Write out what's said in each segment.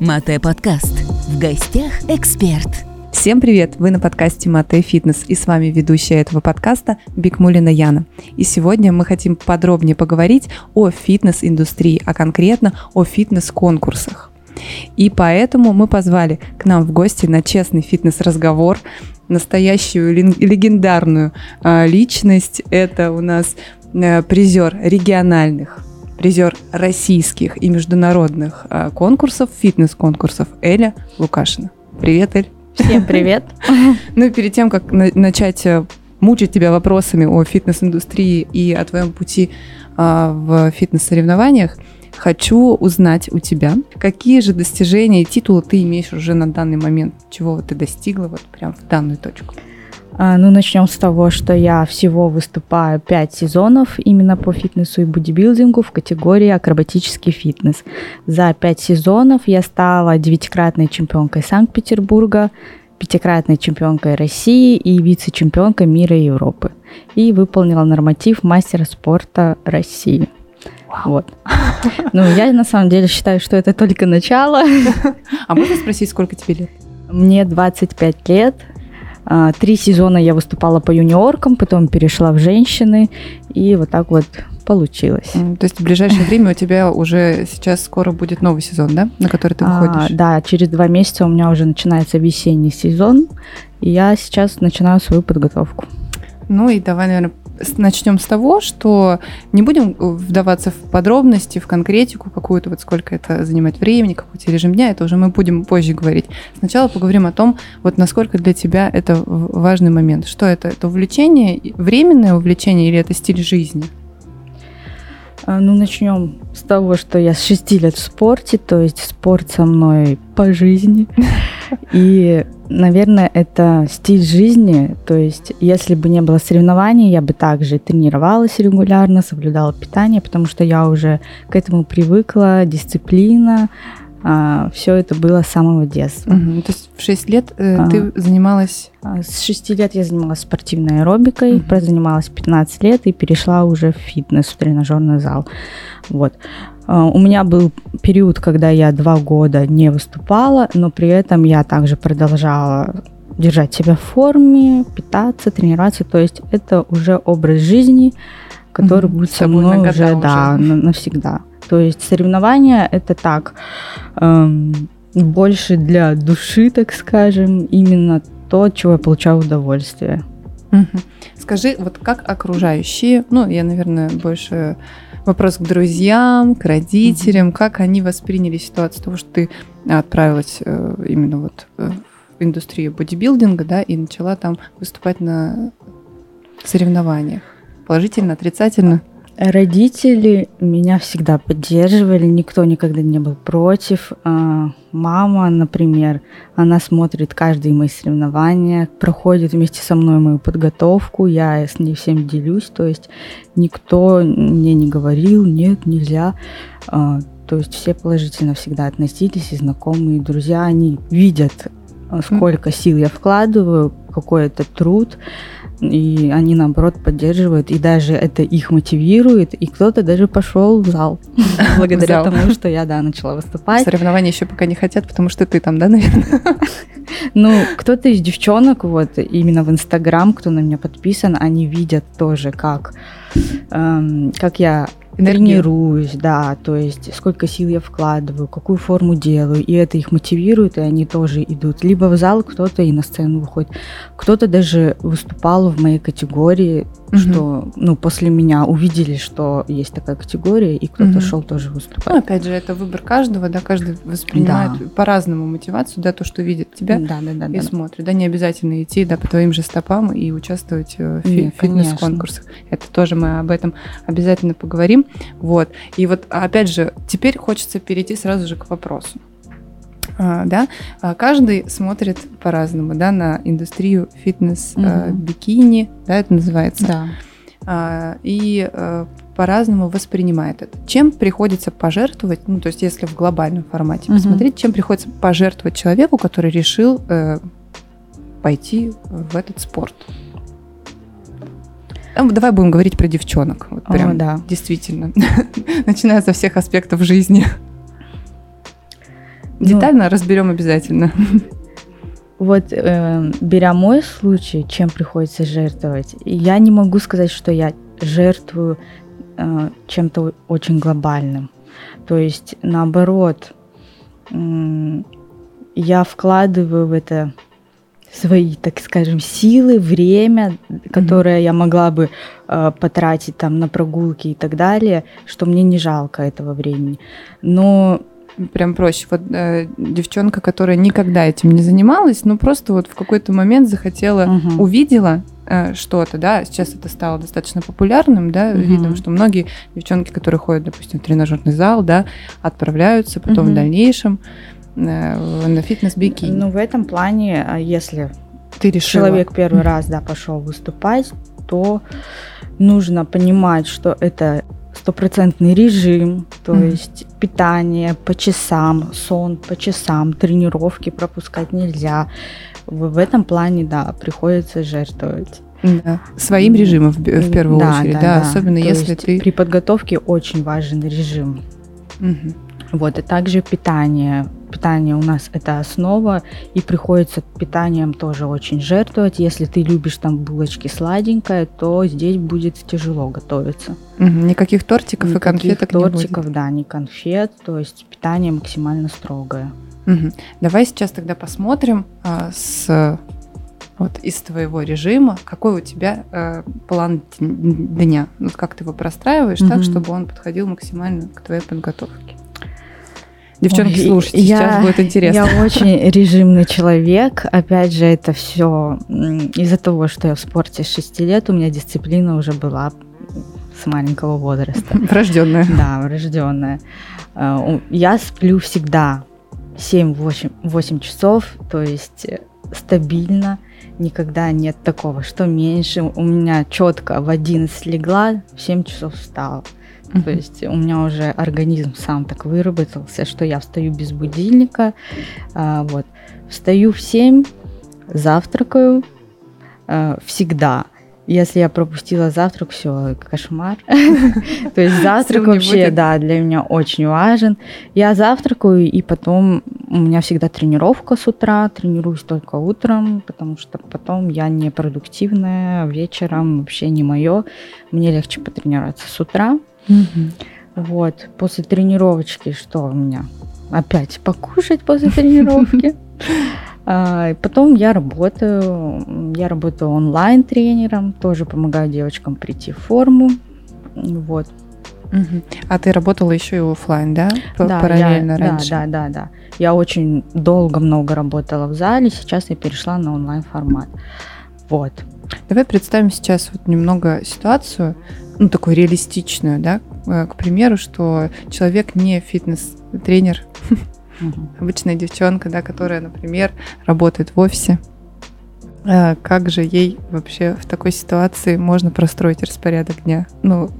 Мате подкаст. В гостях эксперт. Всем привет! Вы на подкасте Мате Фитнес и с вами ведущая этого подкаста Бикмулина Яна. И сегодня мы хотим подробнее поговорить о фитнес-индустрии, а конкретно о фитнес-конкурсах. И поэтому мы позвали к нам в гости на честный фитнес-разговор настоящую легендарную э, личность. Это у нас э, призер региональных призер российских и международных э, конкурсов, фитнес-конкурсов Эля Лукашина. Привет, Эль. Всем привет. Ну и перед тем, как начать э, мучить тебя вопросами о фитнес-индустрии и о твоем пути а, в фитнес-соревнованиях, хочу узнать у тебя, какие же достижения и титулы ты имеешь уже на данный момент, чего ты достигла вот прям в данную точку. А, ну, начнем с того, что я всего выступаю 5 сезонов именно по фитнесу и бодибилдингу в категории акробатический фитнес. За 5 сезонов я стала девятикратной чемпионкой Санкт-Петербурга, пятикратной чемпионкой России и вице-чемпионкой мира и Европы. И выполнила норматив мастера спорта России. Вот. Ну, я на самом деле считаю, что это только начало. А можно спросить, сколько тебе лет? Мне 25 лет. А, три сезона я выступала по юниоркам, потом перешла в женщины, и вот так вот получилось. То есть в ближайшее время у тебя уже сейчас скоро будет новый сезон, да, на который ты а, выходишь? А, да, через два месяца у меня уже начинается весенний сезон, и я сейчас начинаю свою подготовку. Ну и давай, наверное, начнем с того, что не будем вдаваться в подробности, в конкретику какую-то, вот сколько это занимает времени, какой то режим дня, это уже мы будем позже говорить. Сначала поговорим о том, вот насколько для тебя это важный момент. Что это? Это увлечение, временное увлечение или это стиль жизни? А, ну, начнем с того, что я с 6 лет в спорте, то есть спорт со мной по жизни. И, наверное, это стиль жизни. То есть, если бы не было соревнований, я бы также тренировалась регулярно, соблюдала питание, потому что я уже к этому привыкла, дисциплина, а, все это было с самого детства. Угу. То есть в 6 лет э, а, ты занималась? А, с 6 лет я занималась спортивной аэробикой, угу. прозанималась 15 лет и перешла уже в фитнес, в тренажерный зал. Вот. А, у меня был период, когда я два года не выступала, но при этом я также продолжала держать себя в форме, питаться, тренироваться. То есть это уже образ жизни, который угу. будет со мной уже, уже да, навсегда. То есть соревнования это так, эм, больше для души, так скажем, именно то, от чего я получаю удовольствие. Угу. Скажи, вот как окружающие, ну, я, наверное, больше вопрос к друзьям, к родителям, угу. как они восприняли ситуацию того, что ты отправилась э, именно вот э, в индустрию бодибилдинга, да, и начала там выступать на соревнованиях? Положительно, отрицательно? Родители меня всегда поддерживали, никто никогда не был против. А, мама, например, она смотрит каждые мои соревнования, проходит вместе со мной мою подготовку, я с ней всем делюсь, то есть никто мне не говорил, нет, нельзя. А, то есть все положительно всегда относились, и знакомые, и друзья, они видят, сколько сил я вкладываю, какой это труд и они, наоборот, поддерживают, и даже это их мотивирует, и кто-то даже пошел в зал благодаря тому, что я, да, начала выступать. Соревнования еще пока не хотят, потому что ты там, да, наверное? Ну, кто-то из девчонок, вот, именно в Инстаграм, кто на меня подписан, они видят тоже, как, эм, как я Энергию. тренируюсь, да, то есть сколько сил я вкладываю, какую форму делаю, и это их мотивирует, и они тоже идут. Либо в зал кто-то и на сцену выходит, кто-то даже выступал в моей категории, угу. что, ну, после меня увидели, что есть такая категория, и кто-то угу. шел тоже выступать. Ну, опять же, это выбор каждого, да, каждый воспринимает да. по-разному мотивацию, да, то, что видит тебя да, да, да, и да, смотрит, да, не обязательно идти, да, по твоим же стопам и участвовать в фи- фитнес-конкурсах. Это тоже мы об этом обязательно поговорим. Вот. И вот, опять же, теперь хочется перейти сразу же к вопросу. А, да, а каждый смотрит по-разному, да, на индустрию фитнес-бикини, угу. да, это называется. Да. А, и а, по-разному воспринимает это. Чем приходится пожертвовать, ну, то есть если в глобальном формате угу. посмотреть, чем приходится пожертвовать человеку, который решил э, пойти в этот спорт? Давай будем говорить про девчонок. Вот прям, О, да. Действительно. Начиная со всех аспектов жизни. Детально разберем обязательно. Вот, э, беря мой случай, чем приходится жертвовать, я не могу сказать, что я жертвую э, чем-то очень глобальным. То есть, наоборот, э, я вкладываю в это свои, так скажем, силы, время, которое mm-hmm. я могла бы э, потратить там на прогулки и так далее, что мне не жалко этого времени. Но прям проще. Вот э, девчонка, которая никогда этим не занималась, ну просто вот в какой-то момент захотела, угу. увидела э, что-то, да, сейчас это стало достаточно популярным, да, угу. видно, что многие девчонки, которые ходят, допустим, в тренажерный зал, да, отправляются потом угу. в дальнейшем на фитнес-бикини. Ну, в этом плане, а если ты решила. человек первый раз, да, пошел выступать, то нужно понимать, что это стопроцентный режим, то mm-hmm. есть питание по часам, сон по часам, тренировки пропускать нельзя. В, этом плане, да, приходится жертвовать. Да. Своим режимом в, в первую да, очередь, да, да, да. особенно то если ты... При подготовке очень важен режим. Угу. Вот, и также питание питание у нас это основа, и приходится питанием тоже очень жертвовать. Если ты любишь там булочки сладенькое, то здесь будет тяжело готовиться. Угу, никаких тортиков никаких и конфеток тортиков, не будет. да, не конфет, то есть питание максимально строгое. Угу. Давай сейчас тогда посмотрим а, с вот из твоего режима, какой у тебя э, план дня, вот как ты его простраиваешь угу. так, чтобы он подходил максимально к твоей подготовке. Девчонки, Ой, слушайте, я, сейчас будет интересно. Я очень режимный человек. Опять же, это все из-за того, что я в спорте с 6 лет, у меня дисциплина уже была с маленького возраста. Врожденная. Да, врожденная. Э, я сплю всегда 7-8 часов, то есть э, стабильно, никогда нет такого, что меньше. У меня четко в 11 легла, в 7 часов встала. Mm-hmm. То есть у меня уже организм сам так выработался, что я встаю без будильника. А, вот. Встаю в 7, завтракаю а, всегда. Если я пропустила завтрак, все, кошмар. То есть завтрак вообще, да, для меня очень важен. Я завтракаю, и потом у меня всегда тренировка с утра, тренируюсь только утром, потому что потом я не продуктивная, вечером вообще не мое. Мне легче потренироваться с утра. Вот, после тренировочки что у меня? Опять покушать после тренировки. А, потом я работаю, я работаю онлайн-тренером, тоже помогаю девочкам прийти в форму. Вот. А ты работала еще и офлайн, да? Да, параллельно я, раньше. Да, да, да, да. Я очень долго много работала в зале, сейчас я перешла на онлайн формат. Вот. Давай представим сейчас вот немного ситуацию, ну, такую реалистичную, да, э, к примеру, что человек не фитнес-тренер, обычная девчонка, да, которая, например, работает в офисе. А как же ей вообще в такой ситуации можно простроить распорядок дня? Ну,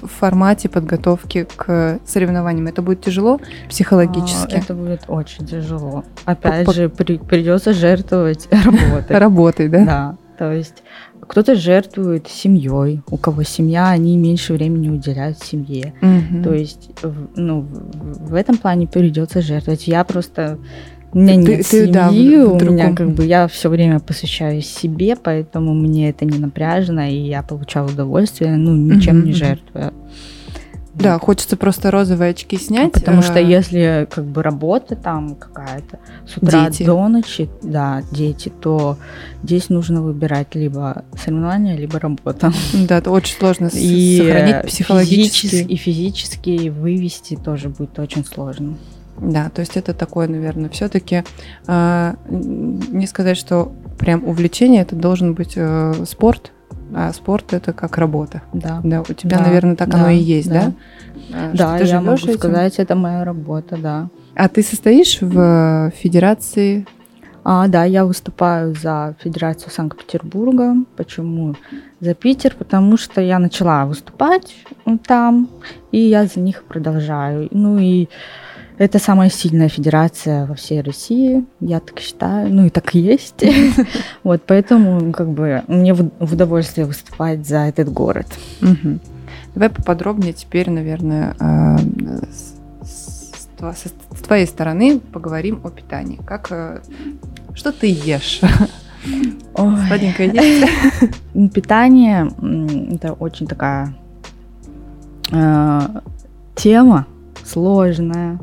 в формате подготовки к соревнованиям. Это будет тяжело психологически? А, это будет очень тяжело. Опять По- же, при, придется жертвовать работой. Работой, да? Да. То есть кто-то жертвует семьей, у кого семья, они меньше времени уделяют семье. Угу. То есть, ну, в этом плане придется жертвовать. Я просто у меня ты, нет ты, семьи, да, у меня как бы я все время посвящаю себе, поэтому мне это не напряжно, и я получаю удовольствие, ну, ничем угу. не жертвуя. Да, хочется просто розовые очки снять. Потому э, что если как бы работа там какая-то с утра дети. до ночи, да, дети, то здесь нужно выбирать либо соревнования, либо работа. Да, это очень сложно и сохранить психологически. Физически, и физически вывести тоже будет очень сложно. Да, то есть это такое, наверное, все-таки э, а, не сказать, что прям увлечение, это должен быть э, спорт, а спорт это как работа. Да. Да, у тебя, да, наверное, так да, оно и есть, да? Да, да ты я могу этим? сказать, это моя работа, да. А ты состоишь в федерации? А, да, я выступаю за Федерацию Санкт-Петербурга. Почему за Питер? Потому что я начала выступать там, и я за них продолжаю. Ну и это самая сильная федерация во всей России, я так считаю, ну и так и есть. Вот, поэтому как бы мне в удовольствие выступать за этот город. Давай поподробнее теперь, наверное, а, с твоей стороны поговорим о питании. Как, э, что ты ешь? Сладенькое есть? М, Питание это очень такая э, тема сложная.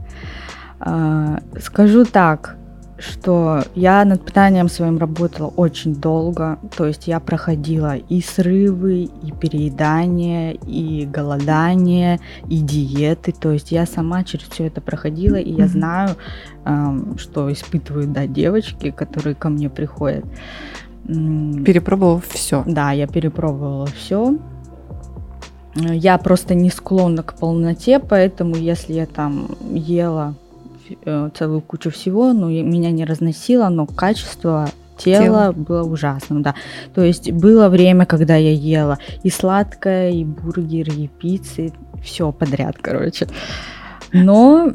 Э, скажу так, что я над питанием своим работала очень долго. То есть я проходила и срывы, и переедание, и голодание, и диеты. То есть я сама через все это проходила, и я знаю, что испытывают да, девочки, которые ко мне приходят. М, Перепробовав все. да, я перепробовала все. Я просто не склонна к полноте, поэтому если я там ела э, целую кучу всего, ну, и меня не разносило, но качество тела Тело. было ужасным, да. То есть было время, когда я ела и сладкое, и бургеры, и пиццы, все подряд, короче. Но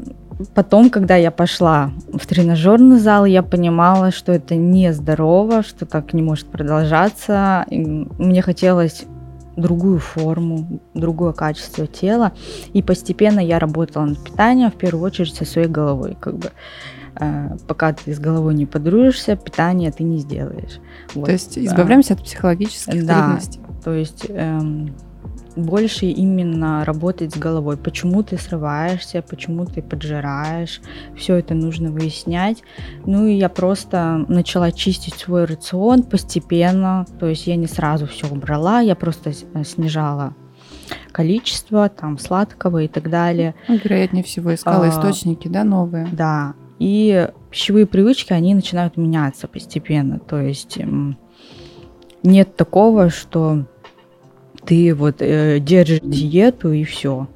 потом, когда я пошла в тренажерный зал, я понимала, что это нездорово, что так не может продолжаться. И мне хотелось другую форму, другое качество тела. И постепенно я работала над питанием, в первую очередь со своей головой. Как бы, э, пока ты с головой не подружишься, питание ты не сделаешь. Вот, То есть избавляемся от психологических Да. трудностей. То есть эм, больше именно работать с головой. Почему ты срываешься, почему ты поджираешь. Все это нужно выяснять. Ну и я просто начала чистить свой рацион постепенно. То есть я не сразу все убрала, я просто э, снижала количество там сладкого и так далее. Ну, вероятнее всего, искала А. источники, да, новые. Да, и пищевые привычки, они начинают меняться постепенно. То есть м, нет такого, что ты вот э, держишь диету и все.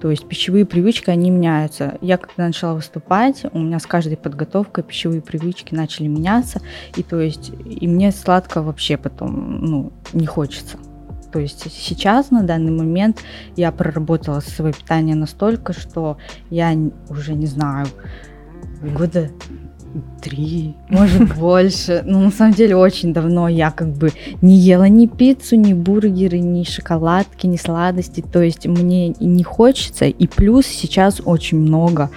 То есть пищевые привычки, они меняются. Я когда начала выступать, у меня с каждой подготовкой пищевые привычки начали меняться. И то есть, и мне сладко вообще потом, ну, не хочется. То есть сейчас, на данный момент, я проработала свое питание настолько, что я уже не знаю, года три, может больше. Ну, на самом деле, очень давно я как бы не ела ни пиццу, ни бургеры, ни шоколадки, ни сладости. То есть мне не хочется. И плюс сейчас очень много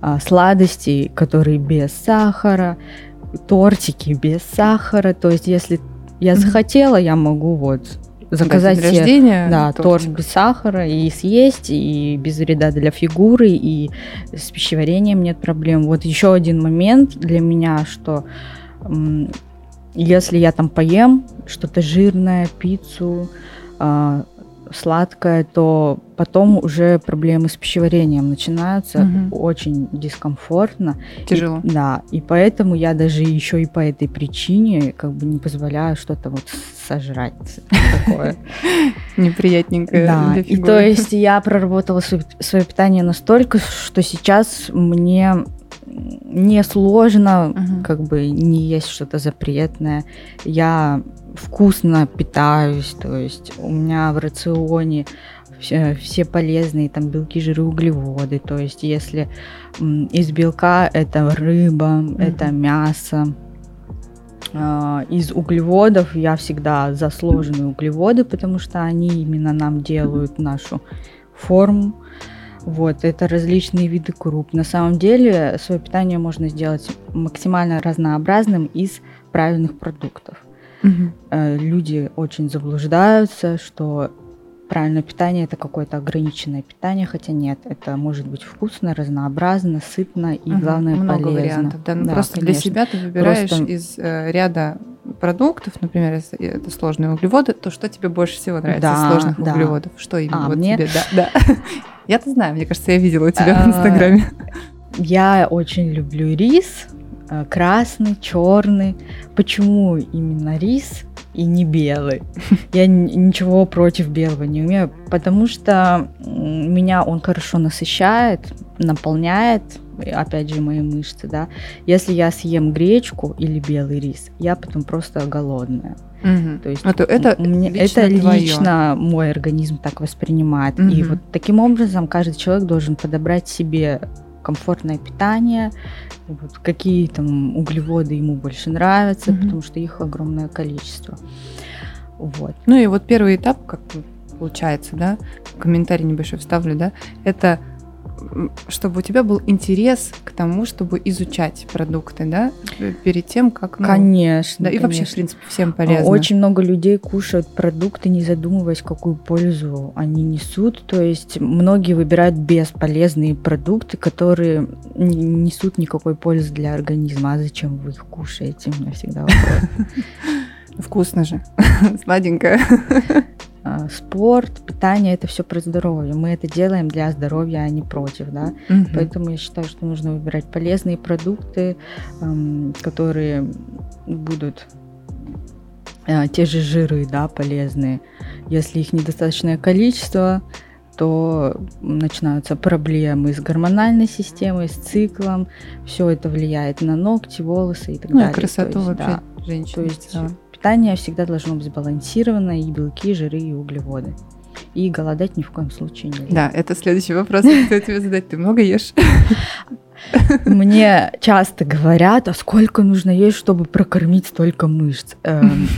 а, сладостей, которые без сахара, тортики без сахара. То есть если я захотела, я могу вот заказать День рождения. да, торт без сахара и съесть, и без вреда для фигуры, и с пищеварением нет проблем. Вот еще один момент для меня, что если я там поем что-то жирное, пиццу, а, сладкое, то потом уже проблемы с пищеварением начинаются, Мгм. очень дискомфортно. Тяжело. И- да, и поэтому я даже еще и по этой причине как бы не позволяю что-то вот сожрать такое. Неприятненькое Да, и то есть я проработала свое питание настолько, что сейчас мне не сложно как бы не есть что-то запретное. Я вкусно питаюсь, то есть у меня в рационе все, все полезные там белки, жиры, углеводы. То есть если из белка это рыба, это мясо. А, Из углеводов я всегда за сложные углеводы, потому что они именно нам делают нашу форму. Вот, это различные виды круп. На самом деле свое питание можно сделать максимально разнообразным из правильных продуктов. Э, Люди очень заблуждаются, что правильное питание это какое-то ограниченное питание, хотя нет, это может быть вкусно, разнообразно, сытно и Мгм. главное Много полезно. вариантов. Да, ну Да, просто для конечно. себя ты выбираешь Просто- из э, ряда продуктов, например, если это сложные углеводы, то что тебе больше всего нравится из Да, сложных да. углеводов? Что именно А, вот мне? тебе? Да, да. Я-то знаю, мне кажется, я видела у тебя в А, Инстаграме. Я очень люблю рис, красный, черный. Почему именно рис и не белый? Я ничего против белого не умею, потому что меня он хорошо насыщает, наполняет, и опять же, мои мышцы, да. Если я съем гречку или белый рис, я потом просто голодная. Мгм. То есть Это, это М- мне- лично это лично мой организм так воспринимает. И Мгм. вот таким образом каждый человек должен подобрать себе комфортное питание, вот какие там углеводы ему больше нравятся, Мгм. потому что их огромное количество. Вот. Ну и вот первый этап, как получается, да, комментарий небольшой вставлю, да, это чтобы у тебя был интерес к тому, чтобы изучать продукты, да, перед тем, как... Ну, конечно. Да, и конечно. вообще, в принципе, всем полезно. Очень много людей кушают продукты, не задумываясь, какую пользу они несут. То есть многие выбирают бесполезные продукты, которые не несут никакой пользы для организма. А зачем вы их кушаете? У меня всегда вопрос. Вкусно же, сладенькое. А, спорт, питание это все про здоровье. Мы это делаем для здоровья, а не против, да. Угу. Поэтому я считаю, что нужно выбирать полезные продукты, которые будут а, те же жиры, да, полезные. Если их недостаточное количество, то начинаются проблемы с гормональной системой, с циклом. Все это влияет на ногти, волосы и так ну, далее. И красоту есть, вообще да, женщины. То есть питание всегда должно быть сбалансировано, и белки, жиры, и углеводы. И голодать ни в коем случае нельзя. Да, это следующий вопрос, хотел тебе задать. Ты много ешь? Мне часто говорят, а сколько нужно есть, чтобы прокормить столько мышц. Эм,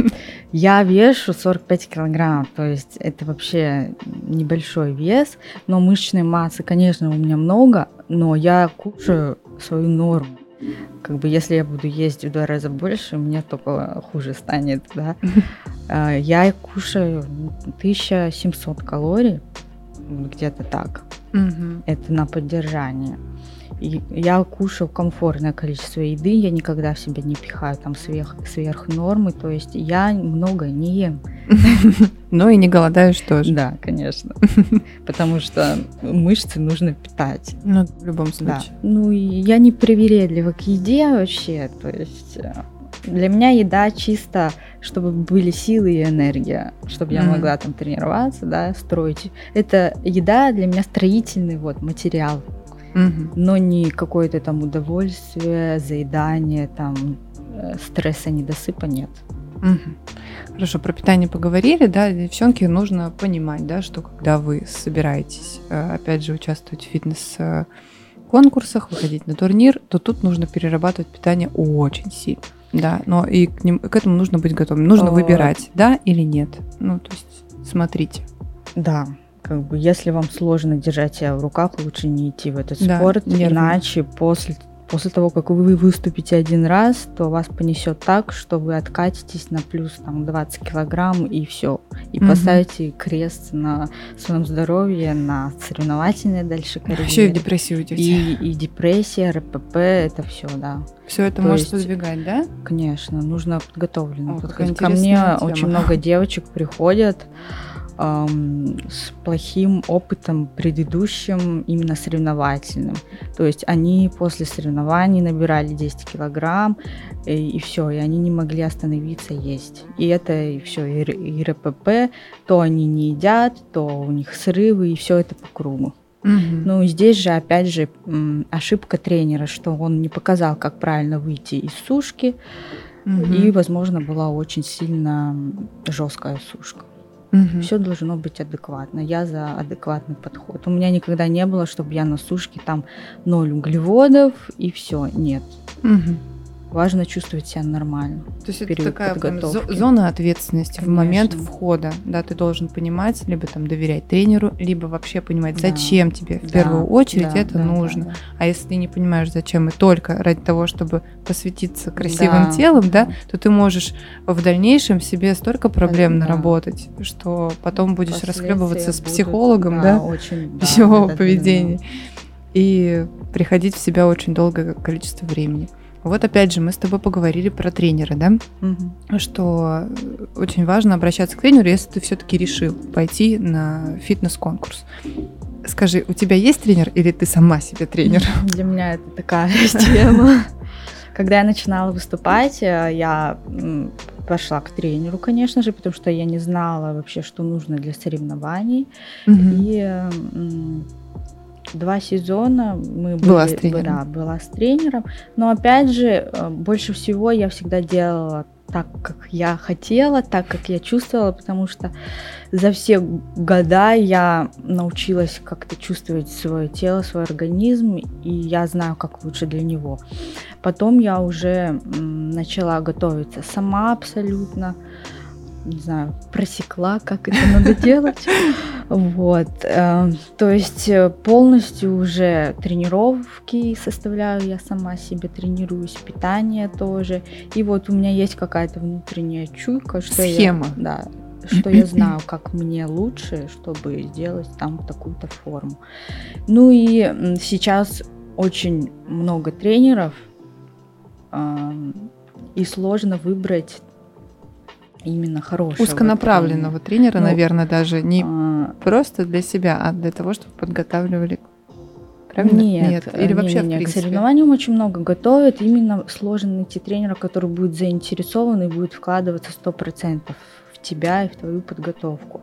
я вешу 45 килограмм, то есть это вообще небольшой вес, но мышечной массы, конечно, у меня много, но я кушаю свою норму как бы если я буду есть в два раза больше, мне только хуже станет, да. А, я кушаю 1700 калорий, где-то так. Это на поддержание. Я кушаю комфортное количество еды, я никогда в себя не пихаю там сверх, сверх нормы, то есть я много не ем. Но и не голодаешь тоже. Да, конечно. Потому что мышцы нужно питать. Ну, в любом случае. Да. Ну, я не привередлива к еде вообще, то есть э, для меня еда чисто, чтобы были силы и энергия, чтобы я могла там тренироваться, да, строить. Это еда для меня строительный вот материал угу. но не какое-то там удовольствие, заедание, там э, стресса, недосыпа нет. Угу. Хорошо, про питание поговорили, да, девчонки, нужно понимать, да, что когда вы собираетесь, э, опять же, участвовать в фитнес конкурсах, выходить на турнир, то тут нужно перерабатывать питание очень сильно. Да, но и к, ним, к этому нужно быть готовым. Нужно О... выбирать, да или нет. Ну, то есть смотрите. Да, как бы, если вам сложно держать себя в руках, лучше не идти в этот да, спорт, нервно. иначе после после того, как вы выступите один раз, то вас понесет так, что вы откатитесь на плюс там 20 килограмм и все. И угу. поставите крест на своем здоровье, на соревновательной дальше карьере. Еще и в депрессию уйдете. И, и депрессия, РПП, это все, да. Все это то может есть, да? Конечно, нужно подготовленно О, подходить. Ко мне тема. очень много девочек приходят, с плохим опытом предыдущим, именно соревновательным. То есть они после соревнований набирали 10 килограмм, и, и все, и они не могли остановиться есть. И это и все, и, и РПП, то они не едят, то у них срывы, и все это по кругу. Угу. Ну, здесь же, опять же, ошибка тренера, что он не показал, как правильно выйти из сушки, угу. и, возможно, была очень сильно жесткая сушка. Угу. Все должно быть адекватно. Я за адекватный подход. У меня никогда не было, чтобы я на сушке там ноль углеводов и все. Нет. Угу важно чувствовать себя нормально. То есть это такая зона ответственности Конечно. в момент входа, да, ты должен понимать, либо там доверять тренеру, либо вообще понимать, да. зачем тебе в да. первую очередь да, это да, нужно. Да, да. А если ты не понимаешь, зачем, и только ради того, чтобы посвятиться красивым да. телом, да, то ты можешь в дальнейшем себе столько проблем да. наработать, что потом будешь расхлебываться с психологом, да, да очень, пищевого да, поведения. И приходить в себя очень долгое количество времени. Вот опять же, мы с тобой поговорили про тренера, да? Угу. Что очень важно обращаться к тренеру, если ты все-таки решил пойти на фитнес-конкурс. Скажи, у тебя есть тренер или ты сама себе тренер? Для меня это такая тема. Когда я начинала выступать, э, я пошла к тренеру, конечно же, потому что я не знала вообще, что нужно для соревнований. И два сезона мы была были, с тренером. Да, была с тренером. Но опять же, э, больше всего я всегда делала так, как я хотела, так, как я чувствовала, потому что за все года я научилась как-то чувствовать свое тело, свой организм, и я знаю, как лучше для него. Потом я уже начала готовиться сама абсолютно не знаю, просекла, как это надо делать. Вот. э, То есть э, полностью уже тренировки составляю я сама себе, тренируюсь, питание тоже. И вот у меня есть какая-то внутренняя чуйка, что Схема. я... Да, что я знаю, как мне лучше, чтобы сделать там такую-то форму. Ну и сейчас очень много тренеров, ам, и сложно выбрать именно хорошего Узконаправленного тренера, Ну, наверное, даже не тренера. просто для себя, а для того, чтобы подготавливали. А, Правильно? Нет, Или вообще, не, в не, к соревнованиям очень много готовят. Именно сложно найти тренера, который будет заинтересован и будет вкладываться 100% в тебя и в твою подготовку.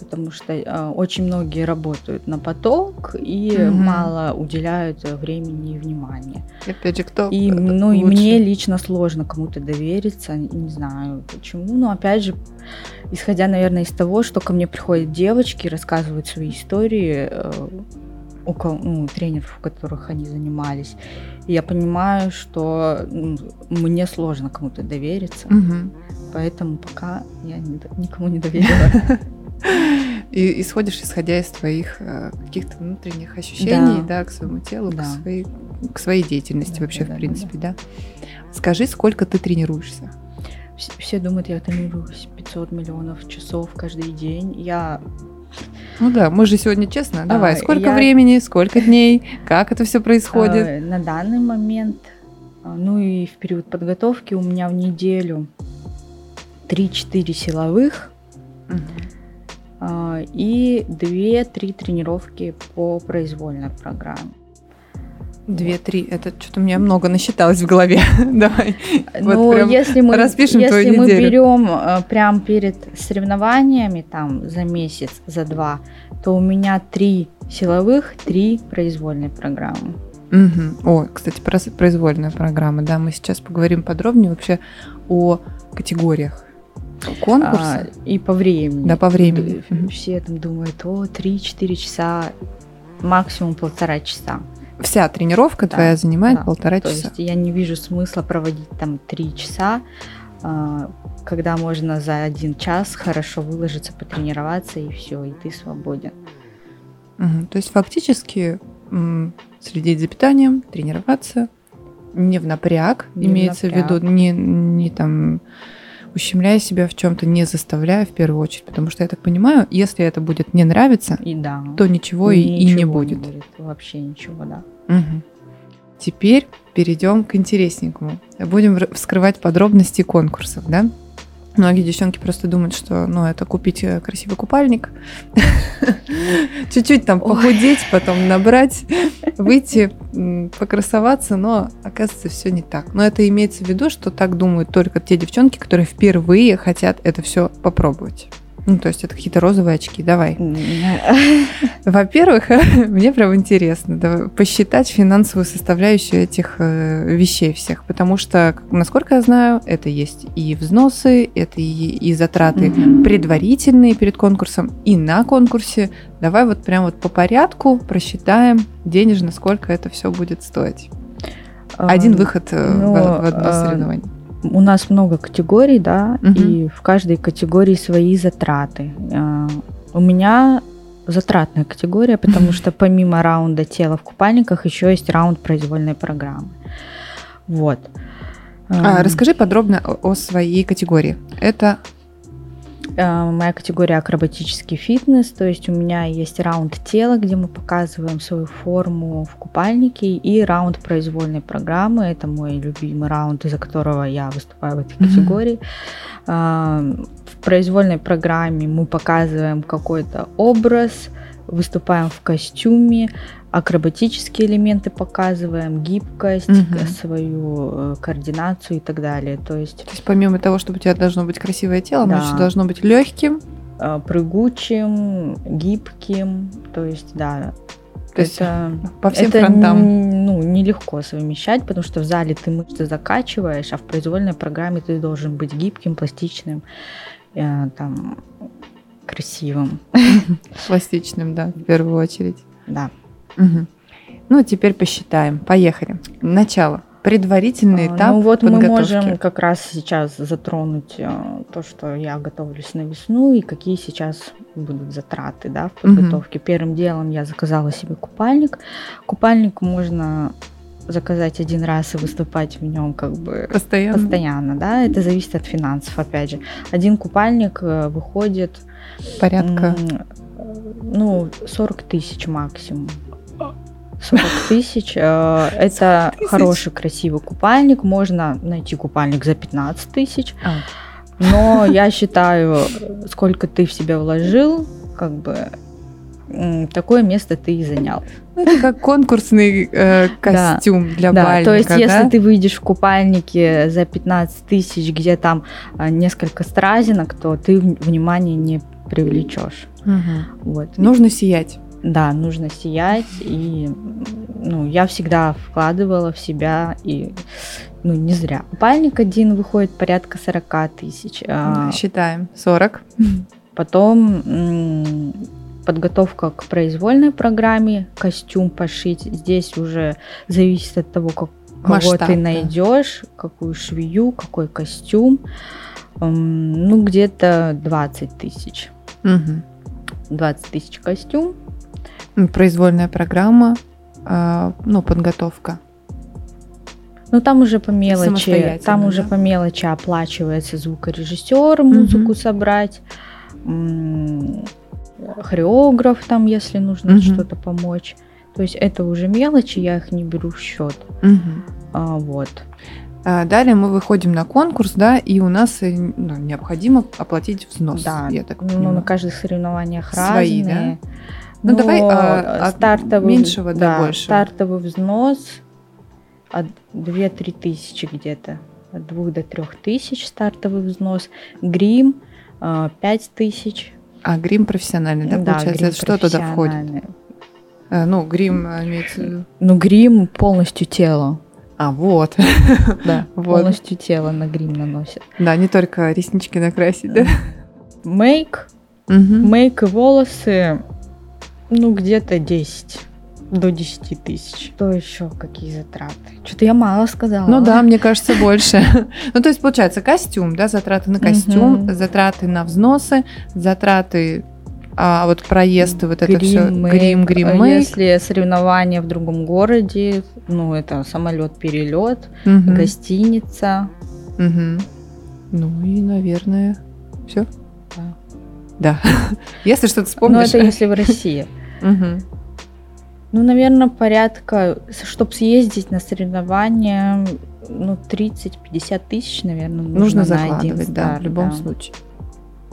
Потому что э, очень многие работают на поток и Мгм. мало уделяют э, времени и внимания. И Опять же, кто И, ну, и лучше? мне лично сложно кому-то довериться, не знаю почему. Но опять же, исходя, наверное, из того, что ко мне приходят девочки, рассказывают свои истории, э, у ну, тренеров, у которых они занимались, и я понимаю, что ну, мне сложно кому-то довериться, Мгм. поэтому пока я никому не доверила. И, и сходишь, исходя из твоих э, каких-то внутренних ощущений, да, Да. к своему телу, Да. к, своей, к своей деятельности Да, вообще, да, в принципе, да. Скажи, сколько ты тренируешься? Вс- Все думают, я тренируюсь 500 миллионов часов каждый день. Я Ну да, мы же сегодня честно. Давай, А, сколько я- времени, сколько дней, как это все происходит? Э, На данный момент, а, ну и в период подготовки у меня в неделю 3-4 силовых Мгм. А, и 2-3 тренировки по произвольной программе. Две-три. Это что-то у меня много насчиталось в голове. Давай. Вот ну, прям если мы, распишем если твою мы неделю. берем э, прям перед соревнованиями, там, за месяц, за два, то у меня 3 силовых, 3 произвольной программы. Мгм. О, кстати, про произвольная программа. Да, мы сейчас поговорим подробнее вообще о категориях конкурса. А, и по времени. Да, по времени. Все там думают, о, 3-4 часа, максимум полтора часа. Вся тренировка Да, твоя занимает да. полтора То часа. есть я не вижу смысла проводить там 3 часа, а, когда можно за один час хорошо выложиться, потренироваться, и все, и ты свободен. Мгм. То есть фактически следить за питанием, тренироваться, не в напряг, Не в имеется в виду, напряг. не, не там ущемляя себя в чем-то, не заставляя в первую очередь, потому что я так понимаю, если это будет не нравиться, И да. то ничего и, и не ничего будет. Вообще ничего, да. Мгм. Теперь перейдем к интересненькому. Будем вскрывать подробности конкурсов, да? Многие девчонки просто думают, что ну, это купить э, красивый купальник, чуть-чуть там похудеть, потом набрать, выйти, покрасоваться, но оказывается все не так. Но это имеется в виду, что так думают только те девчонки, которые впервые хотят это все попробовать. Ну, то есть это какие-то розовые очки. Давай. Во-первых, мне прям интересно да, посчитать финансовую составляющую этих э, вещей всех, потому что, насколько я знаю, это есть и взносы, это и, и затраты предварительные перед конкурсом, и на конкурсе. Давай вот прям вот по порядку просчитаем денежно, сколько это все будет стоить. Один выход э, ну, в, в одно соревнование. У нас много категорий, да, Мгм. и в каждой категории свои затраты. А, У меня затратная категория, потому что помимо раунда тела в купальниках еще есть раунд произвольной программы. Вот. А, Ам, расскажи подробно о, о своей категории. Это Э, Моя категория акробатический фитнес, то есть у меня есть раунд тела, где мы показываем свою форму в купальнике, и раунд произвольной программы, это мой любимый раунд, из-за которого я выступаю в этой категории. А, В произвольной программе мы показываем какой-то образ, выступаем в костюме, акробатические элементы показываем, гибкость, Мгм. свою э, координацию и так далее. То есть То есть помимо того, чтобы у тебя должно быть красивое тело, оно Да. еще должно быть легким. э, прыгучим, гибким, то есть да, То есть это по всем это фронтам. ну нелегко совмещать, потому что в зале ты мышцы закачиваешь, а в произвольной программе ты должен быть гибким, пластичным, э, там красивым, Пластичным, да, в первую очередь. да. Мгм. Ну, теперь посчитаем. Поехали. Начало. Предварительный А, этап Ну вот мы подготовки. можем как раз сейчас затронуть э, то, что я готовлюсь на весну и какие сейчас будут затраты да, в подготовке. Первым делом я заказала себе купальник. Купальник можно заказать один раз и выступать в нем как бы Постоянно. постоянно, да, это зависит от финансов, опять же. Один купальник э, выходит, Порядка. ну, 40 тысяч максимум. 40 тысяч. э, Это хороший, красивый купальник. Можно найти купальник за 15 тысяч. А. Но я считаю, сколько ты в себя вложил, как бы такое место ты и занял. Ну, это как конкурсный э, Да. костюм для да, бальника, то есть, если да? ты выйдешь в купальнике за 15 тысяч, где там а, несколько стразинок, то ты внимание не привлечешь. Мгм. Вот. Нужно сиять. Да, нужно сиять, и ну, я всегда вкладывала в себя, и ну, не зря. Купальник один выходит порядка 40 тысяч. а, Считаем. 40. Потом подготовка к произвольной программе, костюм пошить. Здесь уже зависит от того, как, кого Масштаб, да. ты найдешь, какую швею, какой костюм. Ну, где-то 20 тысяч. Мгм. 20 тысяч костюм. Произвольная программа, а, ну, подготовка. Ну, там уже по мелочи, там уже да? по мелочи оплачивается звукорежиссер, музыку собрать, м, хореограф там, если нужно Мгм. что-то помочь. То есть это уже мелочи, я их не беру в счет. Мгм. А, вот. А, Далее мы выходим на конкурс, да, и у нас э, ну, необходимо оплатить взнос. да, я так ну, понимаю. на каждых соревнованиях Свои, да? Ну, давай, а, от стартовый, меньшего до да, большего. Стартовый взнос от 2-3 тысячи где-то. От 2 до 3 тысяч стартовый взнос. Грим 5 тысяч. А грим профессиональный, да, получается? грим что туда входит? Э, Ну, грим э, имеется в виду. Ну, грим полностью тело. А, вот. Да, Вот. полностью тело на грим наносит. Да, не только реснички накрасить, да? Мейк, мейк и волосы, ну, где-то 10 до 10 тысяч. Что еще? Какие затраты? Что-то я мало сказала. Ну да, мне кажется, больше. Ну, то есть, получается, костюм, да, затраты на костюм, затраты на взносы, затраты, а вот проезд, и вот это все, грим, грим. Если соревнования в другом городе, ну, это самолет, перелет, гостиница. Ну и, наверное, все. Да. Если что-то Ну, вспомнишь. это если в России. Ну, наверное, порядка, чтобы съездить на соревнования, ну, 30-50 тысяч, наверное, нужно, Нужно на один закладывать, да, старт, в любом да. случае.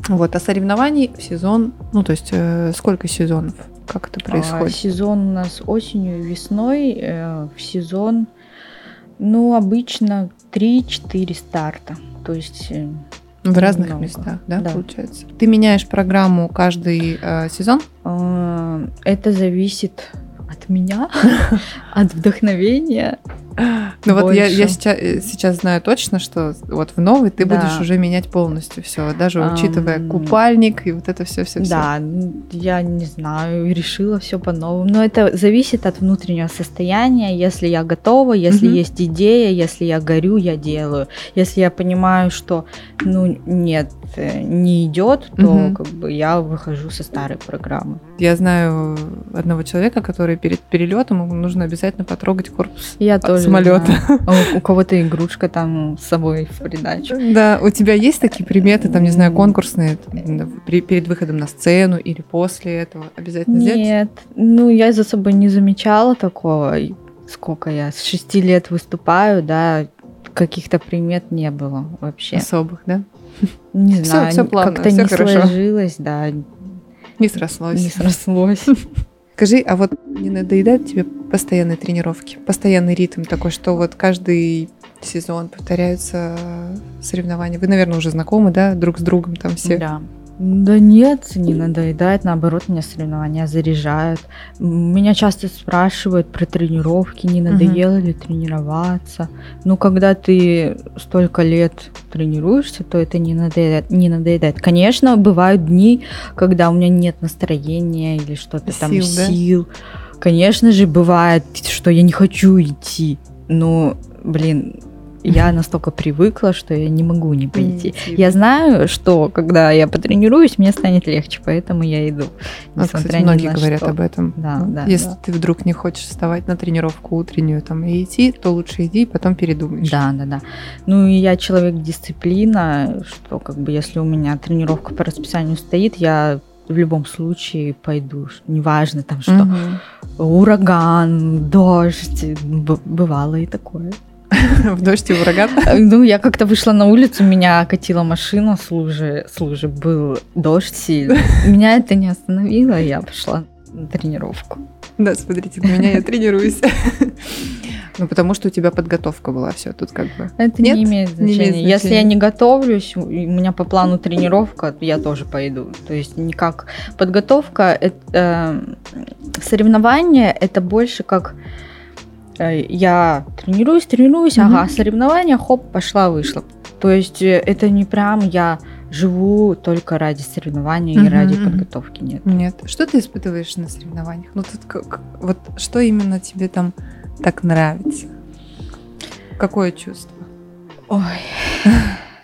Вот, а соревнований в сезон, ну, то есть, э, сколько сезонов? Как это А, происходит? сезон у нас осенью и весной. э, в сезон, ну, обычно 3-4 старта. То есть в разных много. местах, да, Да. получается? Ты меняешь программу каждый э, сезон? э, это зависит от меня, от вдохновения. Ну вот я, я сейчас, сейчас знаю точно, что вот в новый ты Да. будешь уже менять полностью все, даже учитывая купальник и вот это все, все, все. Да, я не знаю, решила все по-новому. Но это зависит от внутреннего состояния. Если я готова, если Мгм. есть идея, если я горю, я делаю. Если я понимаю, что ну нет, э, не идет, то Мгм. как бы я выхожу со старой программы. Я знаю одного человека, который перед перелетом ему нужно обязательно потрогать корпус Я тоже самолета. знаю. А У, у кого-то игрушка там с собой в придачу. Да, у тебя есть такие приметы, там, не знаю, конкурсные, при- перед выходом на сцену или после этого обязательно сделать? Нет, ну я за собой не замечала такого. Сколько я с шести лет выступаю, да, каких-то примет не было вообще. Особых, да? Не Всё- знаю, всё плавно, как-то всё не хорошо. сложилось, да, Не срослось. не срослось. Скажи, а вот не надоедают тебе постоянные тренировки, постоянный ритм такой, что вот каждый сезон повторяются соревнования? Вы, наверное, уже знакомы, да, друг с другом там все? Да. Да нет, не надоедает, наоборот, меня соревнования заряжают. Меня часто спрашивают про тренировки, не надоело ли тренироваться. Ну, когда ты столько лет тренируешься, то это не надоедает. Не надоедает. Конечно, бывают дни, когда у меня нет настроения или что-то там Сил, да? сил. Конечно же, бывает, что я не хочу идти. Но блин, я настолько привыкла, что я не могу не пойти. Я знаю, что когда я потренируюсь, мне станет легче, поэтому я иду. Несмотря кстати, многие говорят что. об этом. Да, Ну, да, Если да. ты вдруг не хочешь вставать на тренировку утреннюю там и идти, то лучше иди и потом передумаешь. Да, да, да. Ну и я человек дисциплина, что как бы если у меня тренировка по расписанию стоит, я в любом случае пойду. Неважно там что. Мгм. Ураган, дождь. бывало и такое. В дождь и в ураган. Ну, я как-то вышла на улицу, меня катила машина с лужи, с лужи был дождь сильный. Меня это не остановило, я пошла на тренировку. Да, смотрите, на меня я тренируюсь. Ну, потому что у тебя подготовка была все тут как бы. Это Нет, не имеет не значения. имеет Если я значения. не готовлюсь, у меня по плану тренировка, я тоже пойду. То есть никак подготовка, это, э, соревнование это больше как э, я тренируюсь, тренируюсь, ага, соревнования, хоп, пошла, вышла. То есть э, это не прям я живу только ради соревнований и ради подготовки, нет. Нет. Что ты испытываешь на соревнованиях? Ну, тут как, вот что именно тебе там так нравится? Какое чувство? Ой.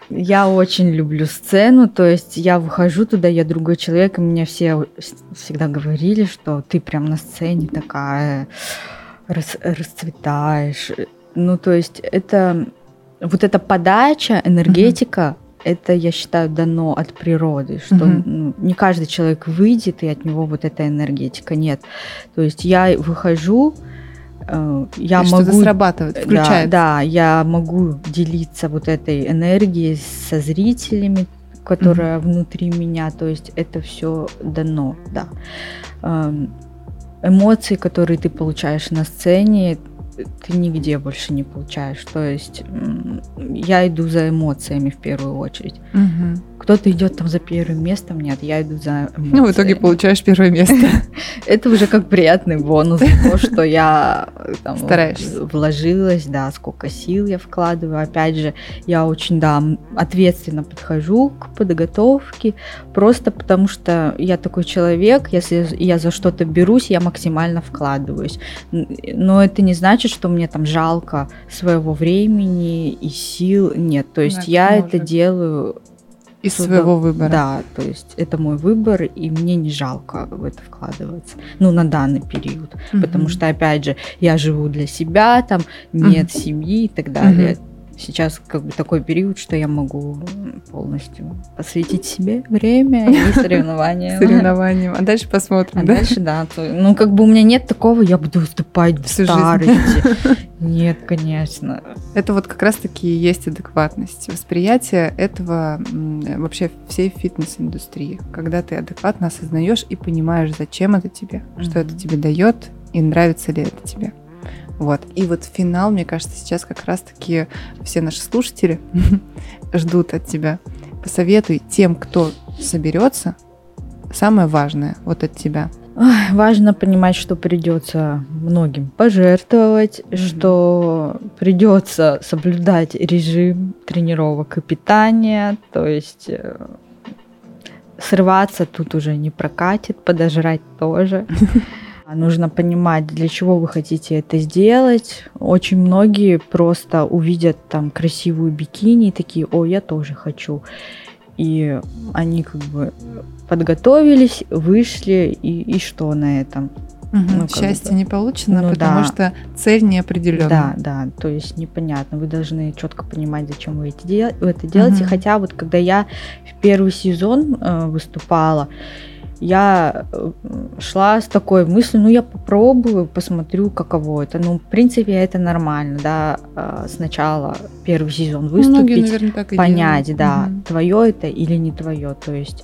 Я очень люблю сцену, то есть я выхожу туда, я другой человек, и мне все всегда говорили, что ты прям на сцене такая, рас- расцветаешь. Ну, то есть это вот эта подача, энергетика, это, я считаю, дано от природы, что Мгм. ну, не каждый человек выйдет, и от него вот эта энергетика, нет. То есть я выхожу, я И Что-то могу срабатывает, да, включается. Да, я могу делиться вот этой энергией со зрителями, которая внутри меня. То есть это все дано, да. Эм, Эмоции, которые ты получаешь на сцене, ты нигде больше не получаешь. То есть я иду за эмоциями в первую очередь. Мгм. Кто-то идет там за первым местом, нет, я иду за эмоциями. Ну, в итоге получаешь первое место. Это уже как приятный бонус то, что я там, вложилась, да, сколько сил я вкладываю. Опять же, я очень, да, ответственно подхожу к подготовке, просто потому что я такой человек, если я за что-то берусь, я максимально вкладываюсь. Но это не значит, что мне там жалко своего времени и сил. Нет, то есть Да, я это делаю Из Ну, своего выбора. да, то есть это мой выбор, и мне не жалко в это вкладываться. Ну, на данный период. Мгм. Потому что, опять же, я живу для себя, там нет семьи и так далее. Сейчас как бы такой период, что я могу полностью посвятить себе время и соревнования. соревнованием. А дальше посмотрим, А да? дальше, да, то- ну как бы у меня нет такого, я буду выступать в старости. Нет, конечно. Это вот как раз-таки и есть адекватность, восприятие этого вообще всей фитнес-индустрии, когда ты адекватно осознаешь и понимаешь, зачем это тебе, что это тебе дает и нравится ли это тебе. Вот. И вот финал, мне кажется, сейчас как раз-таки все наши слушатели ждут от тебя. Посоветуй тем, кто соберется, самое важное вот от тебя. Ой, Важно понимать, что придется многим пожертвовать, Мгм. что придется соблюдать режим тренировок и питания, то есть э, срываться тут уже не прокатит, подожрать тоже. Нужно понимать, для чего вы хотите это сделать. Очень многие просто увидят там красивую бикини и такие, о, я тоже хочу. И они как бы подготовились, вышли, и, и что на этом? Ну, как Счастье бы. не получено, Ну потому да. что цель не определена. Да, да, то есть непонятно. Вы должны четко понимать, зачем вы эти дел- это делаете. Мгм. Хотя вот когда я в первый сезон э, выступала, я э, шла с такой мыслью, ну я попробую, посмотрю, каково это. Ну, в принципе, это нормально, да, э, сначала первый сезон Ну, Многие, выступить, наверное, так и понять, делают. да, Мгм. твое это или не твое. То есть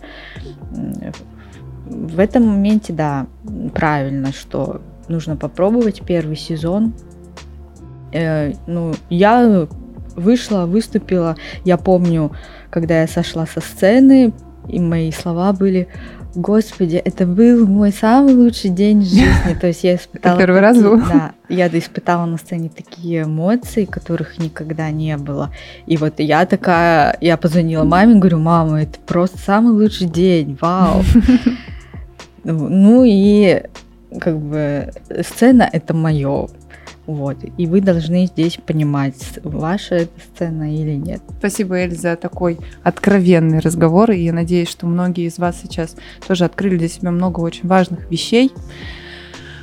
в этом моменте, да, правильно, что нужно попробовать первый сезон. Э, ну, я вышла, выступила. Я помню, когда я сошла со сцены, и мои слова были Господи, это был мой самый лучший день жизни. То есть я испытала... первый раз такие- был? Да, я испытала на сцене такие эмоции, которых никогда не было. И вот я такая, я позвонила маме, говорю, мама, это просто самый лучший день, вау. Ну и как бы сцена это мое. Вот. И вы должны здесь понимать, ваша это сцена или нет. Спасибо, Эль, за такой откровенный разговор. И я надеюсь, что многие из вас сейчас тоже открыли для себя много очень важных вещей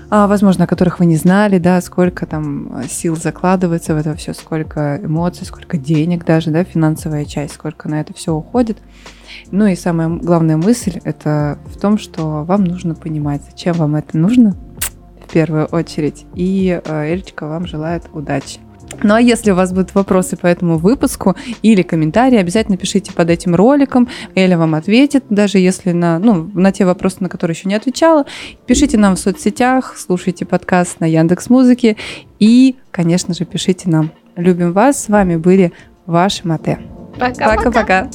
а, возможно, о которых вы не знали, да, сколько там сил закладывается в это все, сколько эмоций, сколько денег даже, да, финансовая часть, сколько на это все уходит. Ну и самая главная мысль это в том, что вам нужно понимать, зачем вам это нужно в первую очередь. И э, Эльчика вам желает удачи. Ну а если у вас будут вопросы по этому выпуску или комментарии, обязательно пишите под этим роликом. Эля вам ответит, даже если на, ну, на те вопросы, на которые еще не отвечала. Пишите нам в соцсетях, слушайте подкаст на Яндекс Музыке и, конечно же, пишите нам. Любим вас. С вами были ваши Мате. Пока-пока.